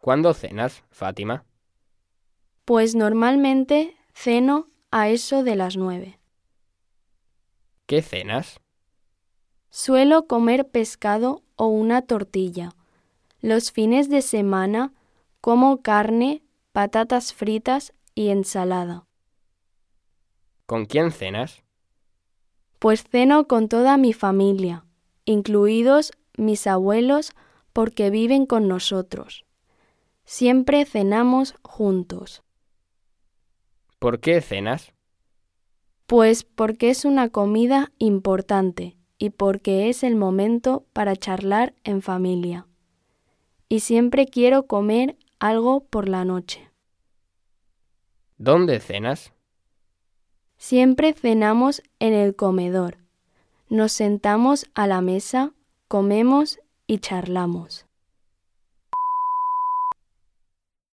¿Cuándo cenas, Fátima? Pues normalmente ceno a eso de las nueve. ¿Qué cenas? Suelo comer pescado o una tortilla. Los fines de semana como carne, patatas fritas y ensalada. ¿Con quién cenas? Pues ceno con toda mi familia, incluidos mis abuelos porque viven con nosotros. Siempre cenamos juntos. ¿Por qué cenas? Pues porque es una comida importante y porque es el momento para charlar en familia. Y siempre quiero comer algo por la noche. ¿Dónde cenas? Siempre cenamos en el comedor. Nos sentamos a la mesa, comemos y charlamos.